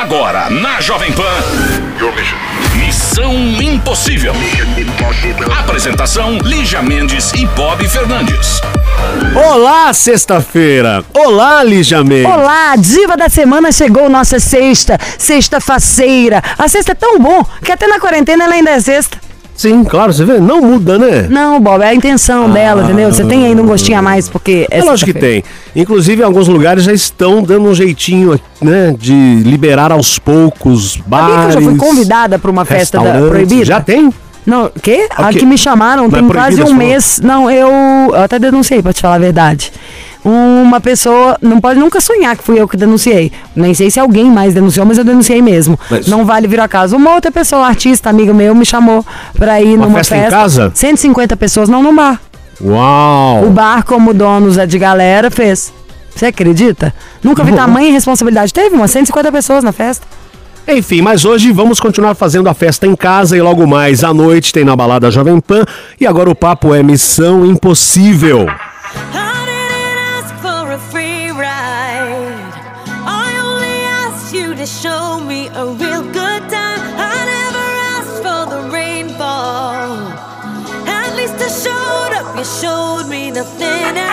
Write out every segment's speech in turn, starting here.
Agora, na Jovem Pan. Missão Impossível. Apresentação: Lígia Mendes e Bob Fernandes. Olá, sexta-feira. Olá, Lígia Mendes. Olá, diva da semana chegou nossa sexta, sexta-faceira. A sexta é tão bom que até na quarentena ela ainda é sexta. Sim, claro, você vê, não muda, né? Não, Bob, é a intenção dela, entendeu? Você tem ainda um gostinho a mais porque é É lógico que tem. Inclusive, em alguns lugares já estão dando um jeitinho, né, de liberar aos poucos Sabia bares. que eu já fui convidada para uma festa da proibida? Já tem? Não, quê? O A que me chamaram é tem quase proibida, um mês. Não, eu, eu até denunciei, pra te falar a verdade. Uma pessoa, não pode nunca sonhar que fui eu que denunciei. Nem sei se alguém mais denunciou, mas eu denunciei mesmo. Mas- Não vale vir a casa. Uma outra pessoa, artista, amigo meu, me chamou pra ir Uma numa festa em casa? 150 pessoas, não no bar. O Uau! bar, como dono Zé de galera, fez. Você acredita? Nunca vi tamanha responsabilidade. Teve umas 150 pessoas na festa. Enfim, mas hoje vamos continuar fazendo a festa em casa e logo mais à noite tem na balada Jovem Pan. E agora o papo é Missão Impossível. I nothing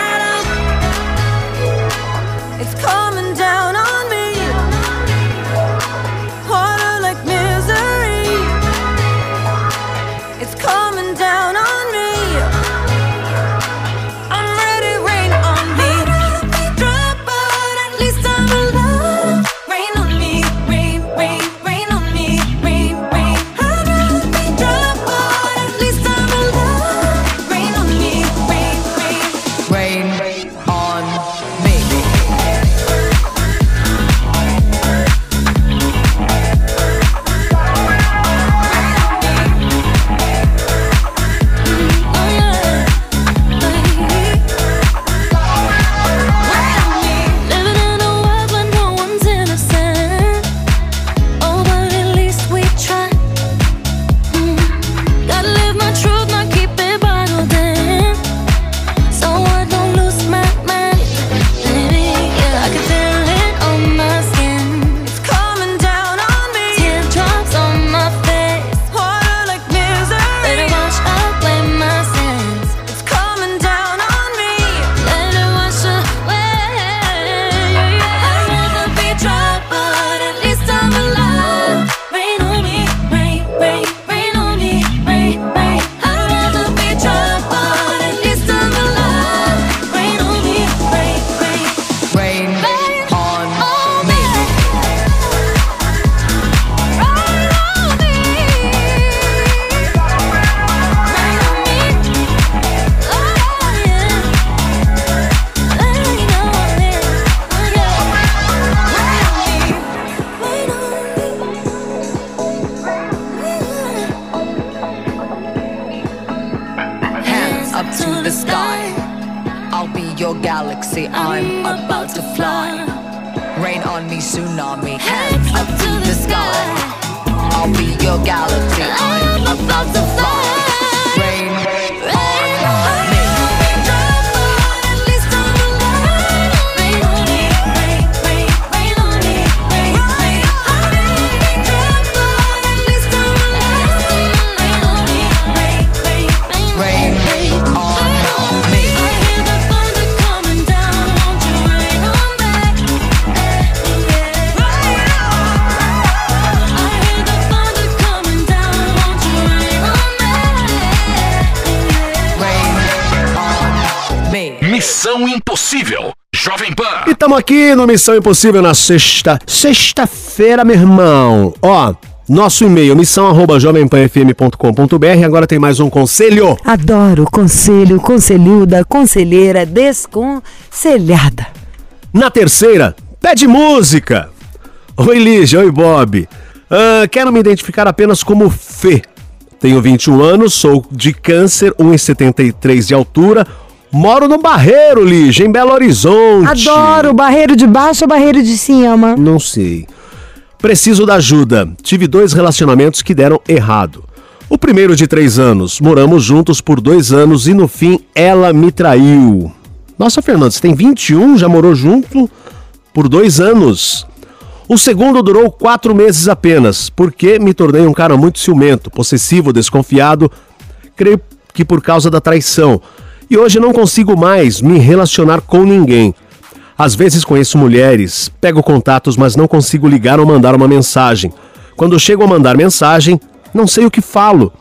Missão Impossível. Jovem Pan. E estamos aqui no Missão Impossível na sexta, sexta-feira, meu irmão. Ó, nosso e-mail missão@jovempanfm.com.br. Agora tem mais um conselho. Adoro conselho, conselhuda, conselheira, desconselhada. Na terceira, pede música. Oi, Lígia. Oi, Bob. Ah, quero me identificar apenas como Fê. Tenho 21 anos, sou de câncer, 1,73 de altura. Moro no Barreiro, Lígia, em Belo Horizonte. Adoro barreiro de baixo ou barreiro de cima. Não sei. Preciso da ajuda. Tive dois relacionamentos que deram errado. O primeiro de três anos. Moramos juntos por dois anos e no fim ela me traiu. Nossa, Fernando, você tem 21, já morou junto por dois anos. O segundo durou quatro meses apenas, porque me tornei um cara muito ciumento, possessivo, desconfiado, creio que por causa da traição. E hoje não consigo mais me relacionar com ninguém. Às vezes conheço mulheres, pego contatos, mas não consigo ligar ou mandar uma mensagem. Quando chego a mandar mensagem, não sei o que falo.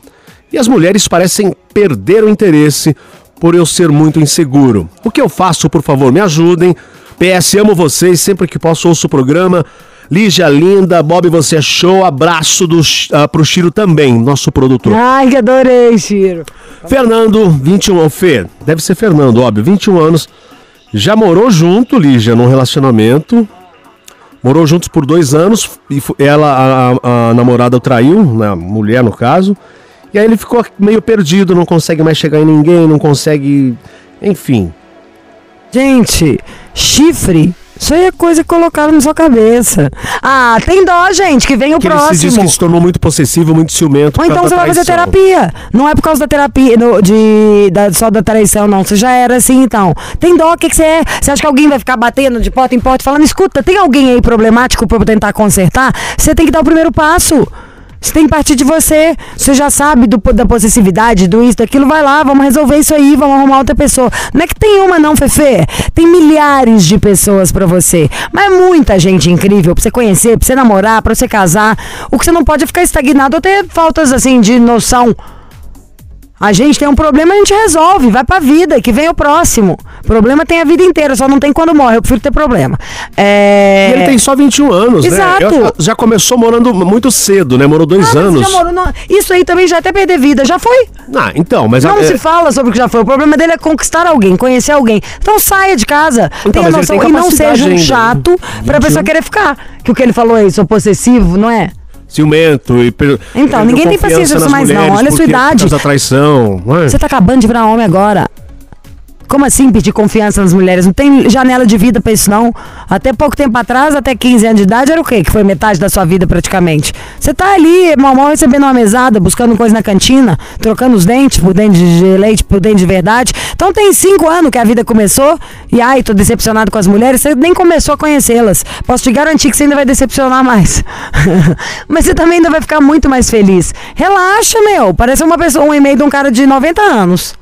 E as mulheres parecem perder o interesse por eu ser muito inseguro. O que eu faço, por favor, me ajudem. PS, amo vocês, sempre que posso ouço o programa. Lígia linda, Bob, você é show. Abraço do, uh, pro Chiro também, nosso produtor. Ai, que adorei, Chiro. Fernando, 21 anos. Fê, deve ser Fernando, óbvio, 21 anos. Já morou junto, Lígia, num relacionamento. Morou juntos por dois anos e ela, a, a- namorada o traiu, né, a mulher no caso. E aí ele ficou meio perdido, não consegue mais chegar em ninguém, não consegue. Enfim. Gente, chifre, isso aí é coisa que colocaram na sua cabeça. Ah, tem dó, gente, que vem o Que ele se diz próximo. que se tornou muito possessivo, muito ciumento. Ou então você vai fazer terapia. Não é por causa da terapia, no- de, da- só da traição, não. Você já era assim, então. Tem dó, o que, que você é? Você acha que alguém vai ficar batendo de porta em porta falando, escuta, tem alguém aí problemático pra eu tentar consertar? Você tem que dar o primeiro passo. Você tem que partir de você. Você já sabe do, da possessividade, do isso, daquilo. Vai lá, vamos resolver isso aí, vamos arrumar outra pessoa. Não é que tem uma, não, Fefe. Tem milhares de pessoas pra você. Mas é muita gente incrível pra você conhecer, pra você namorar, pra você casar. O que você não pode é ficar estagnado ou ter faltas assim de noção. A gente tem um problema, a gente resolve, vai pra vida, que vem o próximo. Problema tem a vida inteira, só não tem quando morre. Eu prefiro ter problema. É... E ele tem só 21 anos, Exato. né? Eu- já começou morando muito cedo, né? Morou dois Ah, anos. morou Isso aí também já é até perder vida, já foi. Ah, então, mas Não é- se fala sobre o que já foi. O problema dele é conquistar alguém, conhecer alguém. Então saia de casa, Então, tenha noção e não seja um ainda, né? chato pra 21. pessoa querer ficar. Que o que ele falou aí, sou possessivo, não é? Ciumento e Então, ninguém tem paciência mais não. mulheres Olha a sua idade. da traição, não é? Você tá acabando de virar homem agora. Como assim pedir confiança nas mulheres? Não tem janela de vida pra isso, não. Até pouco tempo atrás, até 15 anos de idade, era o quê? Que foi metade da sua vida praticamente. Você tá ali, mal mal recebendo uma mesada, buscando coisa na cantina, trocando os dentes por dente de leite por dente de verdade. Então tem cinco anos que a vida começou e ai, tô decepcionado com as mulheres. Você nem começou a conhecê-las. Posso te garantir que você ainda vai decepcionar mais. Mas você também ainda vai ficar muito mais feliz. Relaxa, meu. Parece uma pessoa, um e-mail de um cara de 90 anos.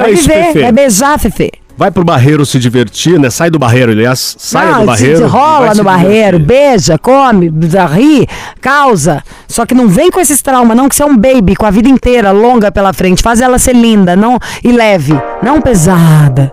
Vai É isso, viver, Fefe. é beijar, Fefe. Vai pro barreiro se divertir, né? Sai do barreiro, aliás. Saia Não, do barreiro. se rola no barreiro, beija, come, ri, causa. Só que não vem com esses traumas, não, que você é um baby com a vida inteira longa pela frente. Faz ela ser linda, não e leve, não pesada.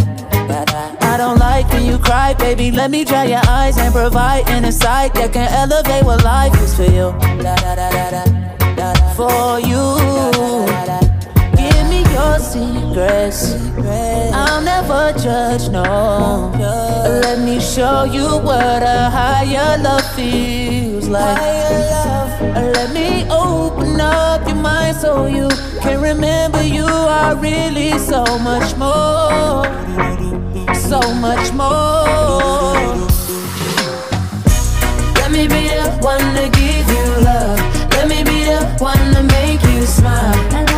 Don't like when you cry, baby. Let me dry your eyes and provide an insight that can elevate what life is for you. For you. Your secrets. I'll never judge, no. Let me show you what a higher love feels like. Let me open up your mind so you can remember you are really so much more. So much more. Let me be the one to give you love. Let me be the one to make you smile.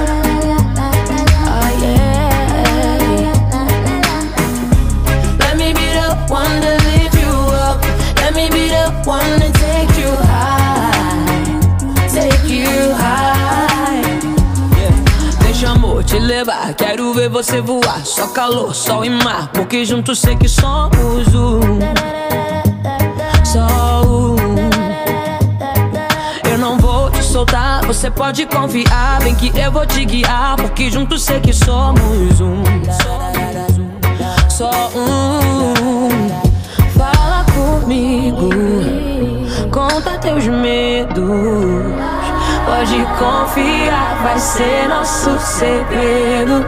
Take. Take. Deixa amor te levar, quero ver você voar. Só calor, sol e mar, porque juntos sei que somos um. Só um. Eu não vou te soltar, você pode confiar. Bem que eu vou te guiar, porque juntos sei que somos um. Só um. Conta teus medos. Pode confiar, vai ser nosso segredo.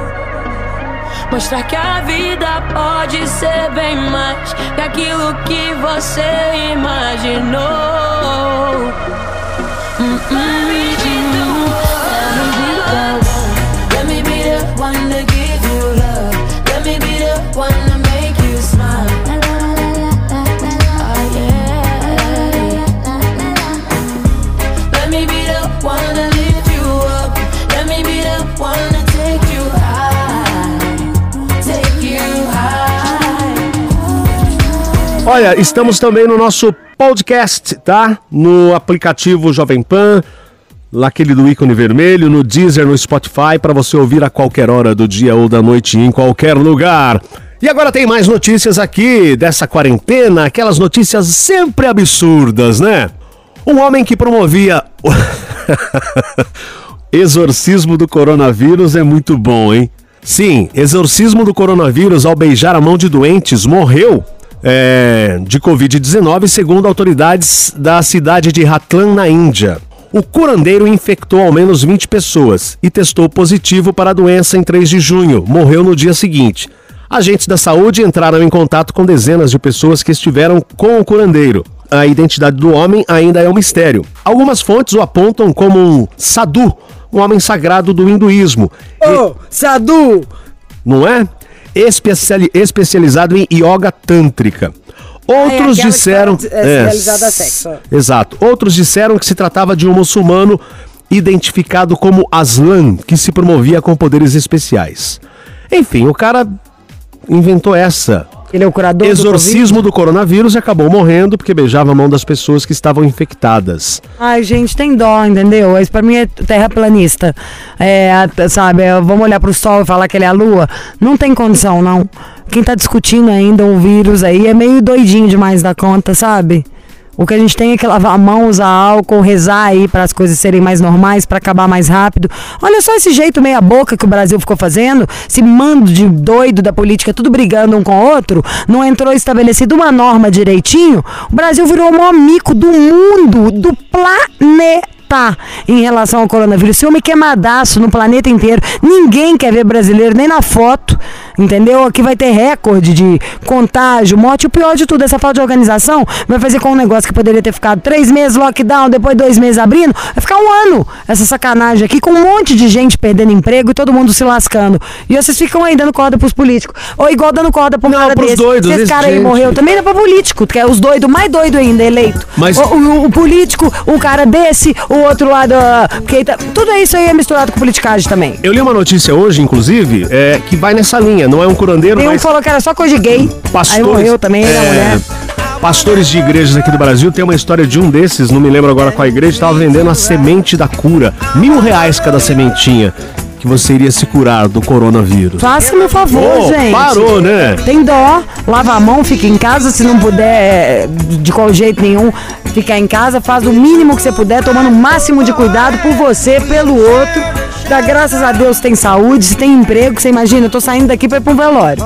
Mostrar que a vida pode ser bem mais que aquilo que você imaginou. Hum, hum, Olha, estamos também no nosso podcast, tá? No aplicativo Jovem Pan, naquele do ícone vermelho, no Deezer, no Spotify, para você ouvir a qualquer hora do dia ou da noite em qualquer lugar. E agora tem mais notícias aqui dessa quarentena, aquelas notícias sempre absurdas, né? Um homem que promovia exorcismo do coronavírus é muito bom, hein? Sim, exorcismo do coronavírus ao beijar a mão de doentes morreu é, de Covid-19, segundo autoridades da cidade de Ratlan, na Índia. O curandeiro infectou ao menos 20 pessoas e testou positivo para a doença em 3 de junho. Morreu no dia seguinte. Agentes da saúde entraram em contato com dezenas de pessoas que estiveram com o curandeiro. A identidade do homem ainda é um mistério. Algumas fontes o apontam como um sadhu, um homem sagrado do hinduísmo. Ô, Sadu! não é? Especiali- especializado em yoga tântrica. Outros aquela que disseram. é, a sexo. Exato. Outros disseram que se tratava de um muçulmano identificado como Aslan, que se promovia com poderes especiais. Enfim, o cara inventou essa. Ele é o curador Exorcismo do coronavírus e acabou morrendo porque beijava a mão das pessoas que estavam infectadas. Ai, gente, tem dó, entendeu? Isso pra mim é terraplanista. É, sabe, vamos olhar pro sol e falar que ele é a lua? Não tem condição, não. Quem tá discutindo ainda o vírus aí é meio doidinho demais da conta, sabe? O que a gente tem é que lavar a mão, usar álcool, rezar aí para as coisas serem mais normais, para acabar mais rápido. Olha só esse jeito meia boca que o Brasil ficou fazendo, esse mando de doido da política, tudo brigando um com o outro, não entrou estabelecido uma norma direitinho. O Brasil virou o maior mico do mundo, do planeta. Tá em relação ao coronavírus. Esse homem queimadaço no planeta inteiro. Ninguém quer ver brasileiro, nem na foto. Entendeu? Aqui vai ter recorde de contágio, morte. O pior de tudo, essa falta de organização vai fazer com um negócio que poderia ter ficado três meses lockdown, depois dois meses abrindo, vai ficar um ano. Essa sacanagem aqui, com um monte de gente perdendo emprego e todo mundo se lascando. E vocês ficam aí dando corda pros políticos. Ou igual dando corda um Não, cara pros desse. doidos, Se esse cara aí gente. morreu também dá pra político, que é os doidos, mais doido ainda, eleito. Mas- O, o- o político, o cara desse, o outro lado. ah, porque tá- tudo isso aí é misturado com politicagem também. Eu li uma notícia hoje, inclusive, é, que vai nessa linha. Não é um curandeiro, Tem um mas falou que era só coisa de gay. pastores. Aí morreu também, é, a mulher. Pastores de igrejas aqui do Brasil tem uma história de um desses, não me lembro agora qual igreja, estava vendendo a semente da cura. Mil reais cada sementinha. Que você iria se curar do coronavírus. Faça-me um favor, Pô, gente. parou, né? Tem dó, lava a mão, fica em casa. Se não puder, é, de qual jeito nenhum, ficar em casa. Faz o mínimo que você puder, tomando o máximo de cuidado por você, pelo outro. Dá graças a Deus tem saúde, se tem emprego. Você imagina, eu tô saindo daqui pra ir pra um velório.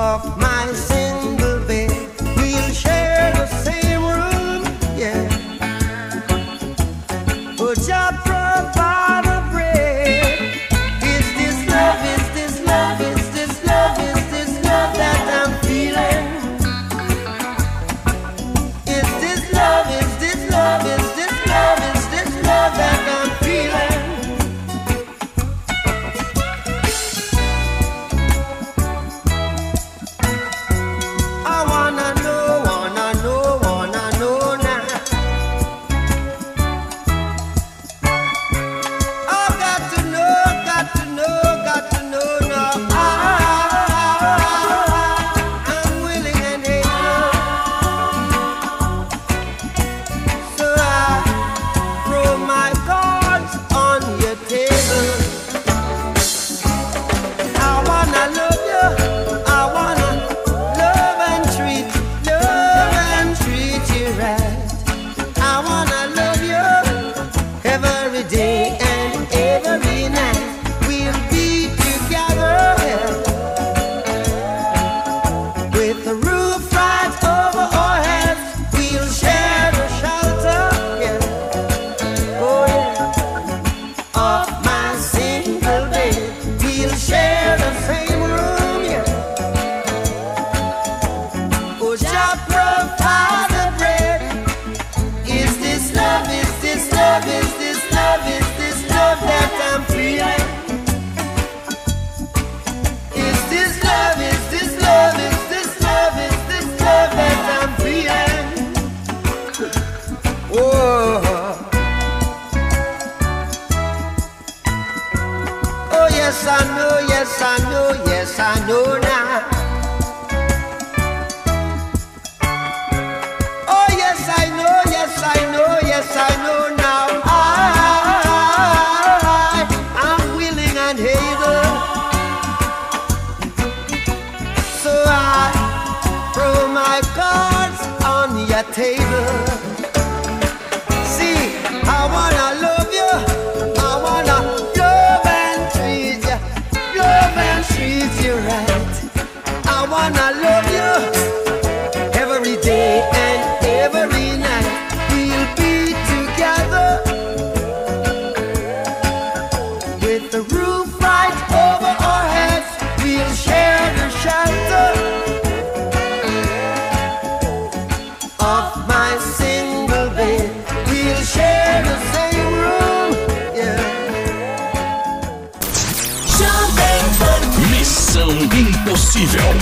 Impossível.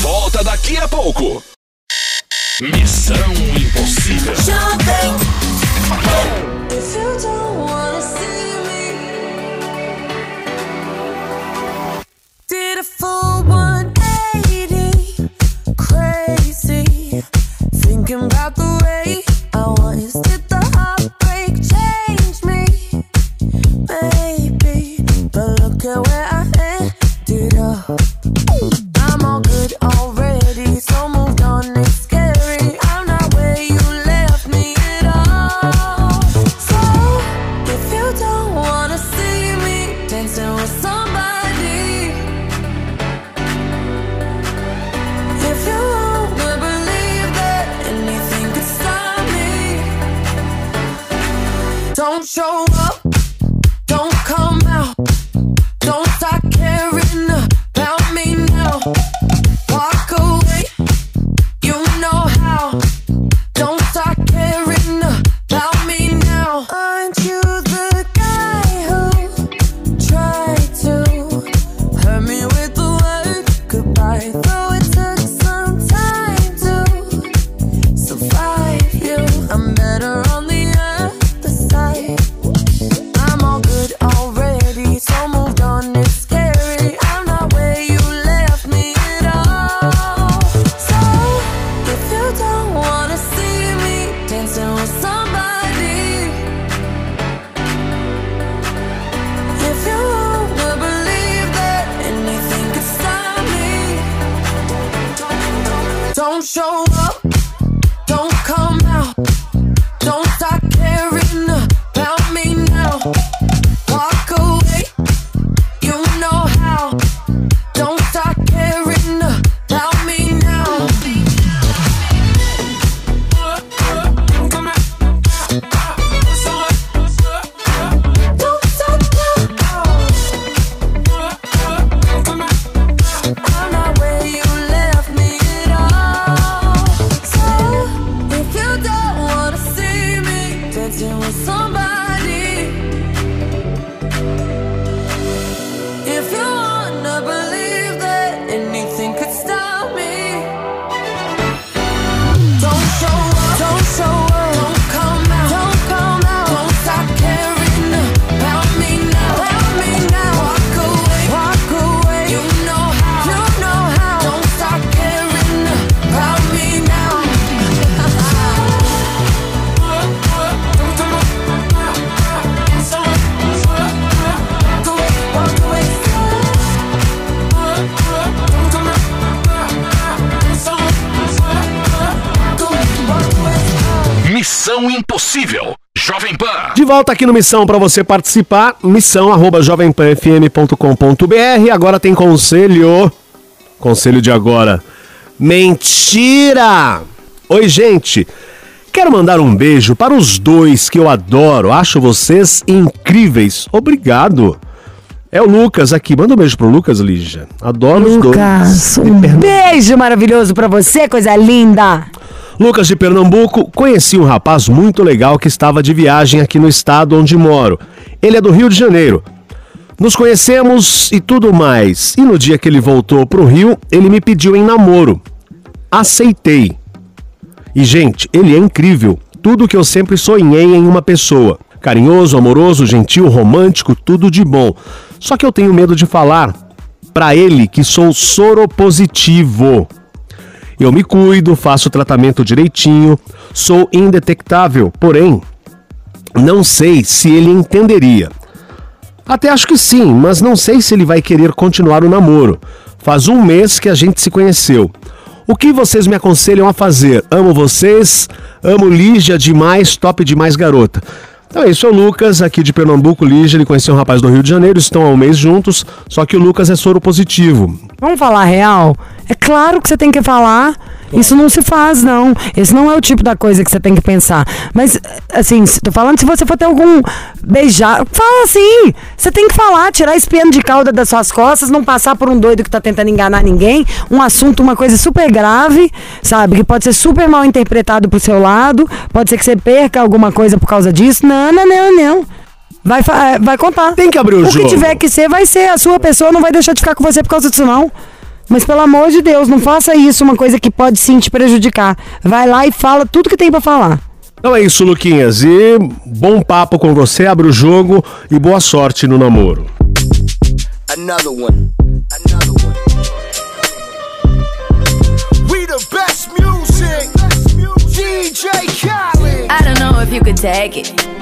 Volta daqui a pouco. Missão Impossível. If volta aqui no Missão para você participar, missão arroba jovempanfm.com.br. Agora tem conselho. Conselho de agora. Mentira! Oi, gente. Quero mandar um beijo para os dois que eu adoro. Acho vocês incríveis. Obrigado. É o Lucas aqui. Manda um beijo pro Lucas, Lígia. Adoro os Lucas, dois. um beijo maravilhoso pra você, coisa linda. Lucas de Pernambuco, conheci um rapaz muito legal que estava de viagem aqui no estado onde moro. Ele é do Rio de Janeiro. Nos conhecemos e tudo mais. E no dia que ele voltou pro Rio, ele me pediu em namoro. Aceitei. E, gente, ele é incrível. Tudo que eu sempre sonhei em uma pessoa. Carinhoso, amoroso, gentil, romântico, tudo de bom. Só que eu tenho medo de falar pra ele que sou soropositivo. Eu me cuido, faço o tratamento direitinho, sou indetectável, porém, não sei se ele entenderia. Até acho que sim, mas não sei se ele vai querer continuar o namoro. Faz um mês que a gente se conheceu. O que vocês me aconselham a fazer? Amo vocês, amo Lígia demais, top demais garota. Então é isso, é o Lucas, aqui de Pernambuco, Lígia, ele conheceu um rapaz do Rio de Janeiro, estão há um mês juntos, só que o Lucas é soro positivo. Vamos falar real? É claro que você tem que falar. Isso não se faz, não. Esse não é o tipo da coisa que você tem que pensar. Mas, assim, tô falando se você for ter algum beijar. Fala assim. Você tem que falar, tirar esse piano de cauda das suas costas, não passar por um doido que tá tentando enganar ninguém. Um assunto, uma coisa super grave, sabe? Que pode ser super mal interpretado pro seu lado. Pode ser que você perca alguma coisa por causa disso. Não, não, não, não. Vai, fa- vai contar. Tem que abrir o O jogo. que tiver que ser, vai ser. A sua pessoa não vai deixar de ficar com você por causa disso, não. Mas pelo amor de Deus, não faça isso, uma coisa que pode sim te prejudicar. Vai lá e fala tudo que tem pra falar. Então é isso, Luquinhas. E bom papo com você, abre o jogo e boa sorte no namoro. Another one. Another one. We the best music. DJ Khaled. I don't know if you could take it.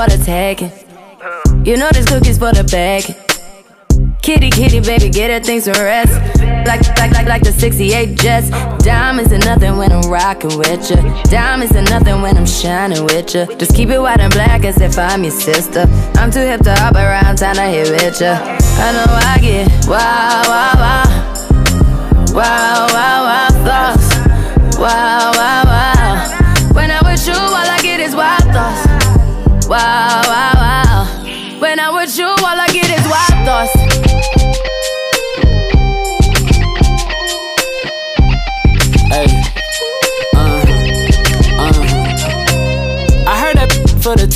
For the taking. You know this cookie's for the bag. Kitty, kitty, baby, get her things some rest. Like, like, like, like the 68 Jets. Diamonds are nothing when I'm rocking with ya. Diamonds are nothing when I'm shining with ya. Just keep it white and black as if I'm your sister. I'm too hip to hop around, time to hit with ya. I know I get wow, wow. Wow, wow,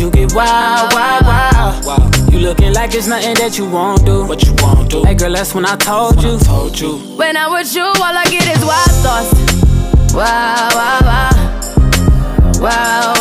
Cause you get wild, wild, wild. You looking like it's nothing that you won't do. What you won't do. Hey girl, that's when I told you. Told you. When I'm with you, all I get is wild thoughts. Wow, wow, wow. Wow, wow, wow,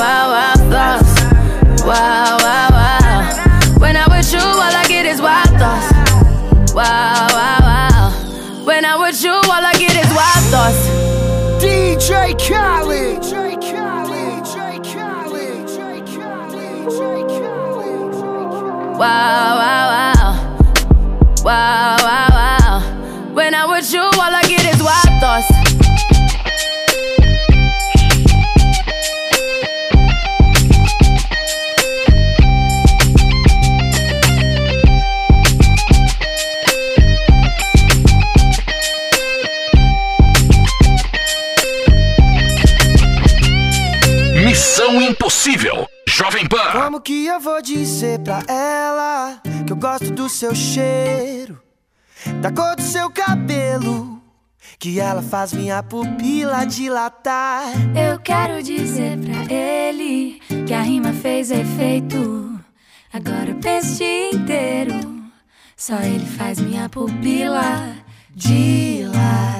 que eu vou dizer pra ela que eu gosto do seu cheiro, da cor do seu cabelo, que ela faz minha pupila dilatar? Eu quero dizer pra ele que a rima fez efeito. Agora eu penso o dia inteiro. Só ele faz minha pupila dilatar.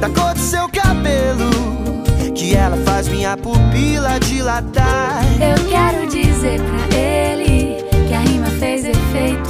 da cor do seu cabelo? que ela faz minha pupila dilatar. Eu quero dizer pra ele que a rima fez efeito.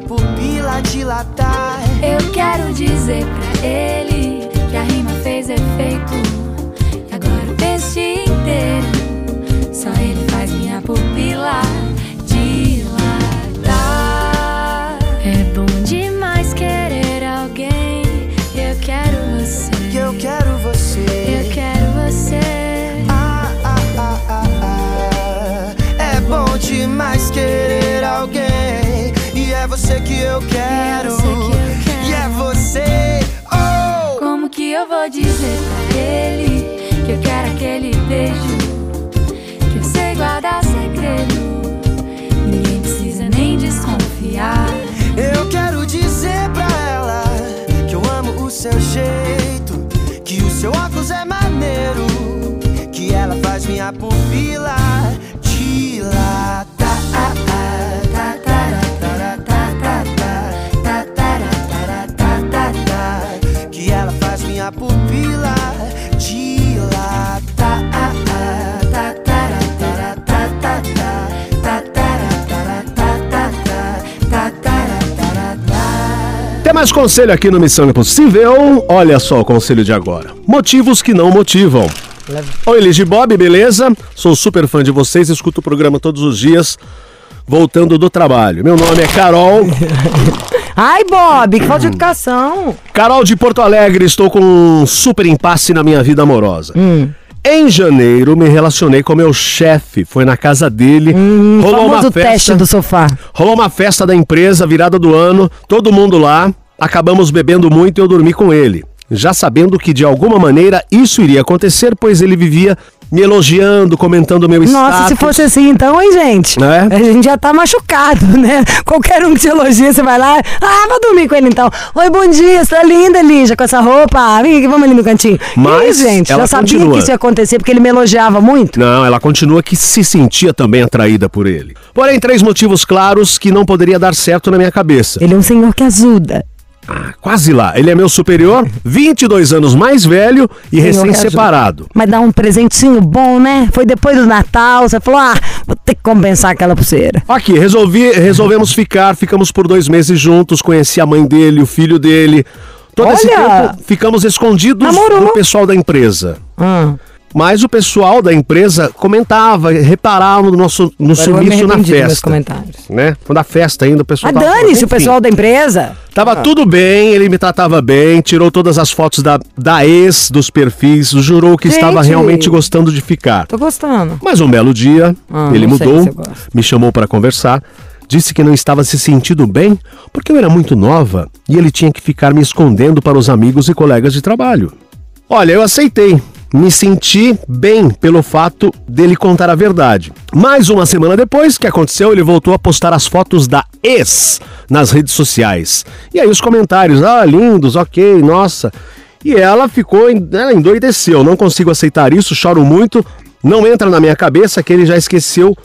pupila dilatar? Eu quero dizer pra ele que a rima fez efeito. E agora o dia inteiro. Seu jeito, que o seu óculos é maneiro, que ela faz minha pupila dilatar. Mais conselho aqui no Missão Impossível. Olha só o conselho de agora. Motivos que não motivam. Oi, Elige Bob, beleza? Sou super fã de vocês, escuto o programa todos os dias, voltando do trabalho. Meu nome é Carol. Ai, Bob, que falta de educação. Carol de Porto Alegre, estou com um super impasse na minha vida amorosa. Hum. Em janeiro, me relacionei com meu chefe. Foi na casa dele. O rolou uma Hum, festa. do sofá. Rolou uma festa da empresa, virada do ano, todo mundo lá. Acabamos bebendo muito e eu dormi com ele. Já sabendo que de alguma maneira isso iria acontecer, pois ele vivia me elogiando, comentando meu Nossa, status. se fosse assim então, hein, gente? Né? A gente já tá machucado, né? Qualquer um que te elogia, você vai lá, ah, vou dormir com ele então. Oi, bom dia, você tá linda, Lígia, com essa roupa. Ah, Vem aqui, vamos ali no cantinho. Mas Ih, gente, ela já sabia continua. que isso ia acontecer porque ele me elogiava muito. Não, ela continua que se sentia também atraída por ele. Porém, três motivos claros que não poderia dar certo na minha cabeça. Ele é um senhor que ajuda. Quase lá. Ele é meu superior, 22 anos mais velho e recém-separado. Mas dá um presentinho bom, né? Foi depois do Natal, você falou, ah, vou ter que compensar aquela pulseira. Aqui, resolvi, resolvemos ficar, ficamos por dois meses juntos, conheci a mãe dele, o filho dele. Todo esse Olha! tempo ficamos escondidos Namorou. do pessoal da empresa. Ah. Mas o pessoal da empresa comentava, reparava no nosso no sumiço na festa. comentários. Né? Quando a festa ainda, o pessoal Ah, dane-se o pessoal da empresa. Tava tudo bem, ele me tratava bem, tirou todas as fotos da, da ex dos perfis, jurou que Gente. estava realmente gostando de ficar. Tô gostando. Mas um belo dia, Ah, ele mudou, me chamou para conversar, disse que não estava se sentindo bem porque eu era muito nova e ele tinha que ficar me escondendo para os amigos e colegas de trabalho. Olha, eu aceitei. Me senti bem pelo fato dele contar a verdade. Mais uma semana depois, o que aconteceu? Ele voltou a postar as fotos da ex nas redes sociais. E aí os comentários, ah, lindos, ok, nossa. E ela ficou, ela endoideceu. Não consigo aceitar isso, choro muito. Não entra na minha cabeça que ele já esqueceu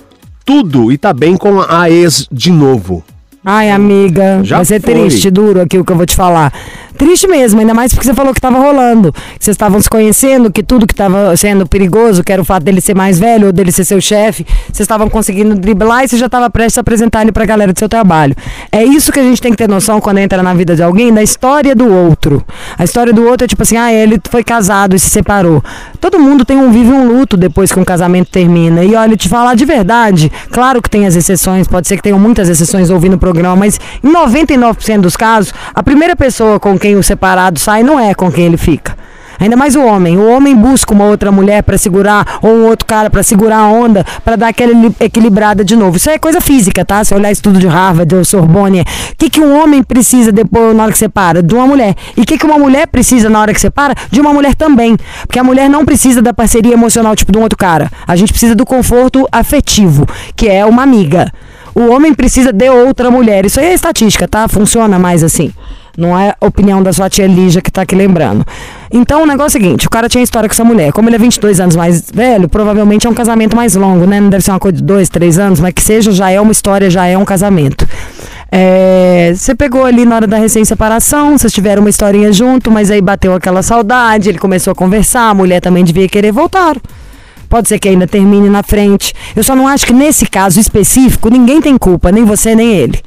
tudo e tá bem com a ex de novo. Ai, amiga, Já vai ser foi. triste, duro aqui o que eu vou te falar. Triste mesmo, ainda mais porque você falou que tava rolando. Vocês estavam se conhecendo, que tudo que tava sendo perigoso, que era o fato dele ser mais velho ou dele ser seu chefe, vocês estavam conseguindo driblar e você já tava prestes a apresentar ele pra galera do seu trabalho. É isso que a gente tem que ter noção quando entra na vida de alguém, da história do outro. A história do outro é tipo assim, ah, ele foi casado e se separou. Todo mundo tem um vive um luto depois que um casamento termina. E olha, te falar de verdade, claro que tem as exceções, pode ser que tenham muitas exceções ouvindo o programa, mas em 99% dos casos, a primeira pessoa com quem o separado sai não é com quem ele fica. Ainda mais o homem. O homem busca uma outra mulher pra segurar, ou um outro cara pra segurar a onda, pra dar aquela li- equilibrada de novo. Isso é coisa física, tá? Se olhar estudo de Harvard ou Sorbonne, o que, que um homem precisa depois na hora que separa? De uma mulher. E o que, que uma mulher precisa na hora que separa? De uma mulher também. Porque a mulher não precisa da parceria emocional, tipo, de um outro cara. A gente precisa do conforto afetivo, que é uma amiga. O homem precisa de outra mulher. Isso aí é estatística, tá? Funciona mais assim. Não é a opinião da sua tia Lígia que tá aqui lembrando. Então o negócio é o seguinte: o cara tinha história com essa mulher. Como ele é 22 anos mais velho, provavelmente é um casamento mais longo, né? Não deve ser uma coisa de dois, três anos, mas que seja, já é uma história, já é um casamento. É, Você pegou ali na hora da recém-separação, vocês tiveram uma historinha junto, mas aí bateu aquela saudade, ele começou a conversar, a mulher também devia querer voltar. Pode ser que ainda termine na frente. Eu só não acho que nesse caso específico ninguém tem culpa, nem você nem ele.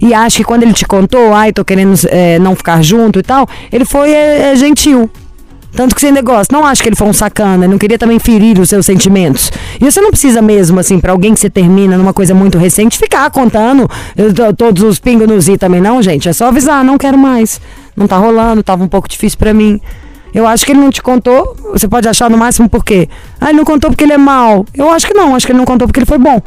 E acho que quando ele te contou, ai, tô querendo é, não ficar junto e tal, ele foi é, gentil. Tanto que sem negócio, não acho que ele foi um sacana, não queria também ferir os seus sentimentos. E você não precisa mesmo, assim, pra alguém que você termina numa coisa muito recente, ficar contando todos os pingos nos i também, não, gente. É só avisar, não quero mais. Não tá rolando, tava um pouco difícil pra mim. Eu acho que ele não te contou, você pode achar no máximo por quê? Ah, ele não contou porque ele é mal. Eu acho que não, acho que ele não contou porque ele foi bom.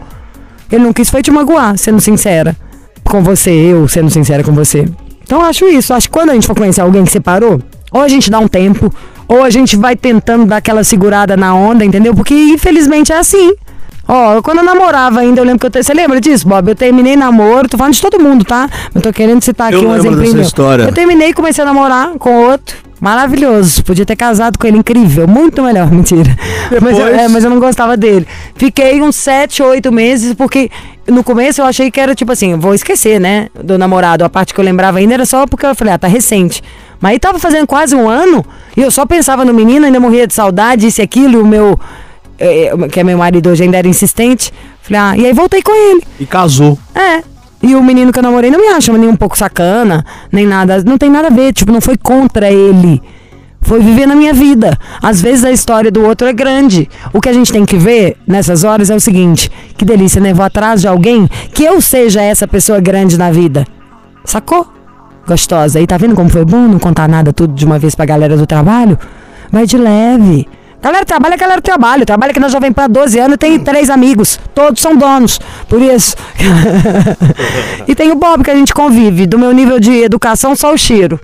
Ele não quis foi te magoar, sendo sincera com você, eu sendo sincera com você. Então acho isso. Acho que quando a gente for conhecer alguém que separou, ou a gente dá um tempo, ou a gente vai tentando dar aquela segurada na onda, entendeu? Porque infelizmente é assim. Ó, quando eu namorava ainda, eu lembro que eu. te- Você lembra disso, Bob? Eu terminei namoro, tô falando de todo mundo, tá? Eu tô querendo citar aqui Eu um história. Eu terminei e comecei a namorar com outro. Maravilhoso. Podia ter casado com ele, incrível. Muito melhor, mentira. Mas eu, Depois? é, mas eu não gostava dele. Fiquei uns sete, oito meses, porque no começo eu achei que era tipo assim, vou esquecer, né? Do namorado. A parte que eu lembrava ainda era só porque eu falei, ah, tá recente. Mas aí tava fazendo quase um ano e eu só pensava no menino, ainda morria de saudade, isso e aquilo, e o meu. eh, que é meu marido hoje ainda era insistente. Falei, ah, e aí voltei com ele. E casou. É. E o menino que eu namorei não me acha nem um pouco sacana, nem nada. Não tem nada a ver, tipo, não foi contra ele. Foi viver na minha vida. Às vezes a história do outro é grande. O que a gente tem que ver nessas horas é o seguinte: que delícia, né? Vou atrás de alguém que eu seja essa pessoa grande na vida. Sacou? Gostosa. E tá vendo como foi bom não contar nada tudo de uma vez pra galera do trabalho? Vai de leve. Galera trabalha, galera trabalha. Trabalha aqui na Jovem Pan há 12 anos e tem três amigos. Todos são donos. Por isso. e tem o Bob que a gente convive. Do meu nível de educação, só o Chiro.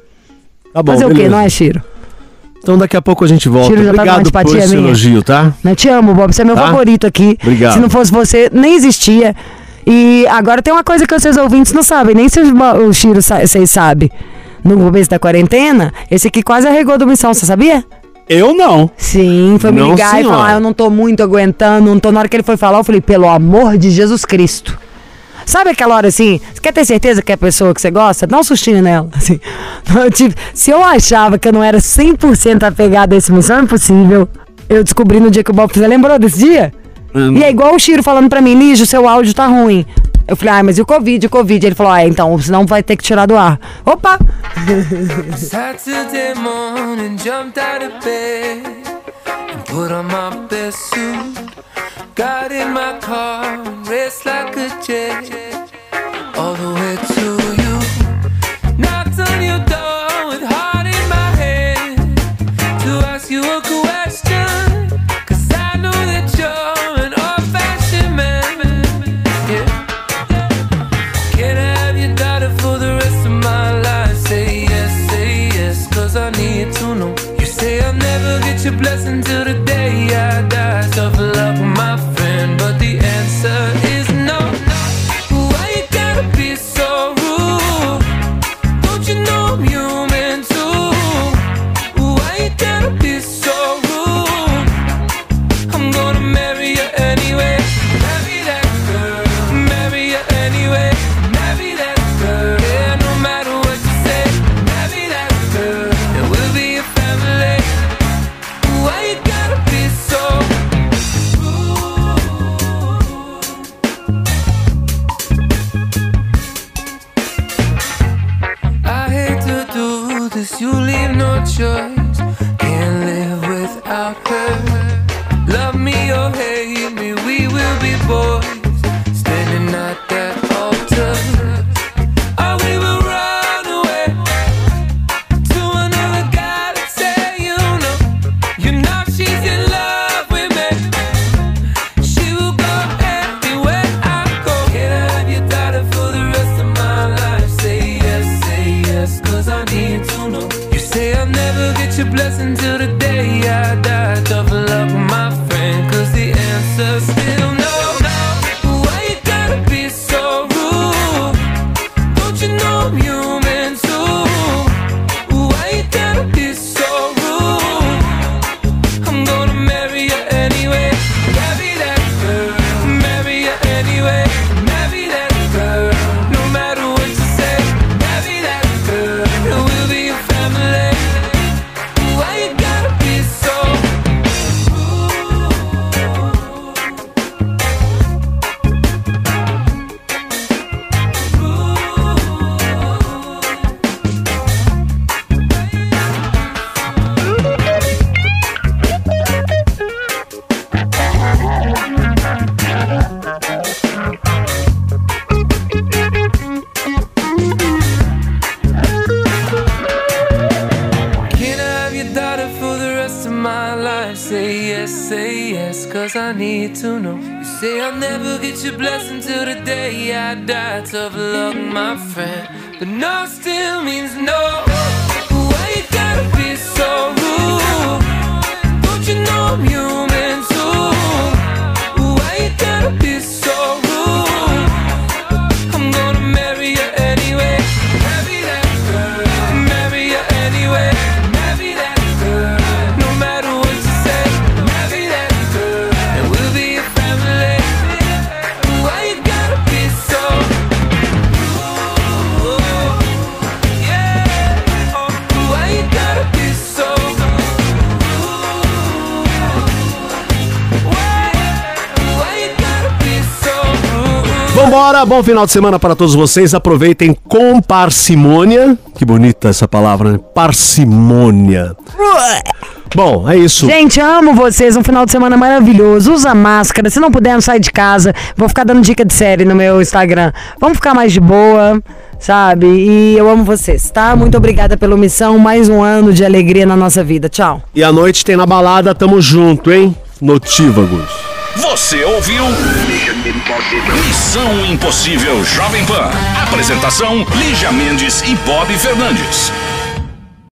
Tá bom, Fazer o quê, beleza. não é, Chiro? Então daqui a pouco a gente volta. Tiro já tá Obrigado por antipatia esse minha. elogio, tá? Eu te amo, Bob. Você é meu Tá? favorito aqui. Obrigado. Se não fosse você, nem existia. E agora tem uma coisa que vocês ouvintes não sabem, nem se o Chiro vocês sabem. No começo da quarentena, esse aqui quase arregou do missão, você sabia? Eu não. Sim, foi me Não, ligar e senhora. falar, eu não tô muito aguentando, não tô. Na hora que ele foi falar, eu falei, pelo amor de Jesus Cristo. Sabe aquela hora assim, você quer ter certeza que é a pessoa que você gosta? Dá um sustinho nela. Assim. Eu, tipo, se eu achava que eu não era 100% apegada a esse missão impossível, eu descobri no dia que o Bob fizer. Lembrou desse dia? Hum. E é igual o Chiro falando pra mim, Lígio, seu áudio tá ruim. Eu falei, ah, mas e o Covid, o Covid? Ele falou, ah, então, senão vai ter que tirar do ar. Opa! Saturday morning, jumped listen to Tough my friend. But no still means no. Why you gotta be so rude? Don't you know I'm you Vambora, bom final de semana para todos vocês. Aproveitem com parcimônia. Que bonita essa palavra, né? Parcimônia. Bom, é isso. Gente, amo vocês. Um final de semana maravilhoso. Usa máscara. Se não puder, não sai de casa. Vou ficar dando dica de série no meu Instagram. Vamos ficar mais de boa, sabe? E eu amo vocês, tá? Muito obrigada pela missão. Mais um ano de alegria na nossa vida. Tchau. E à noite tem na balada, tamo junto, hein? Notívagos. Você ouviu? Missão Impossível Jovem Pan. Apresentação: Lígia Mendes e Bob Fernandes.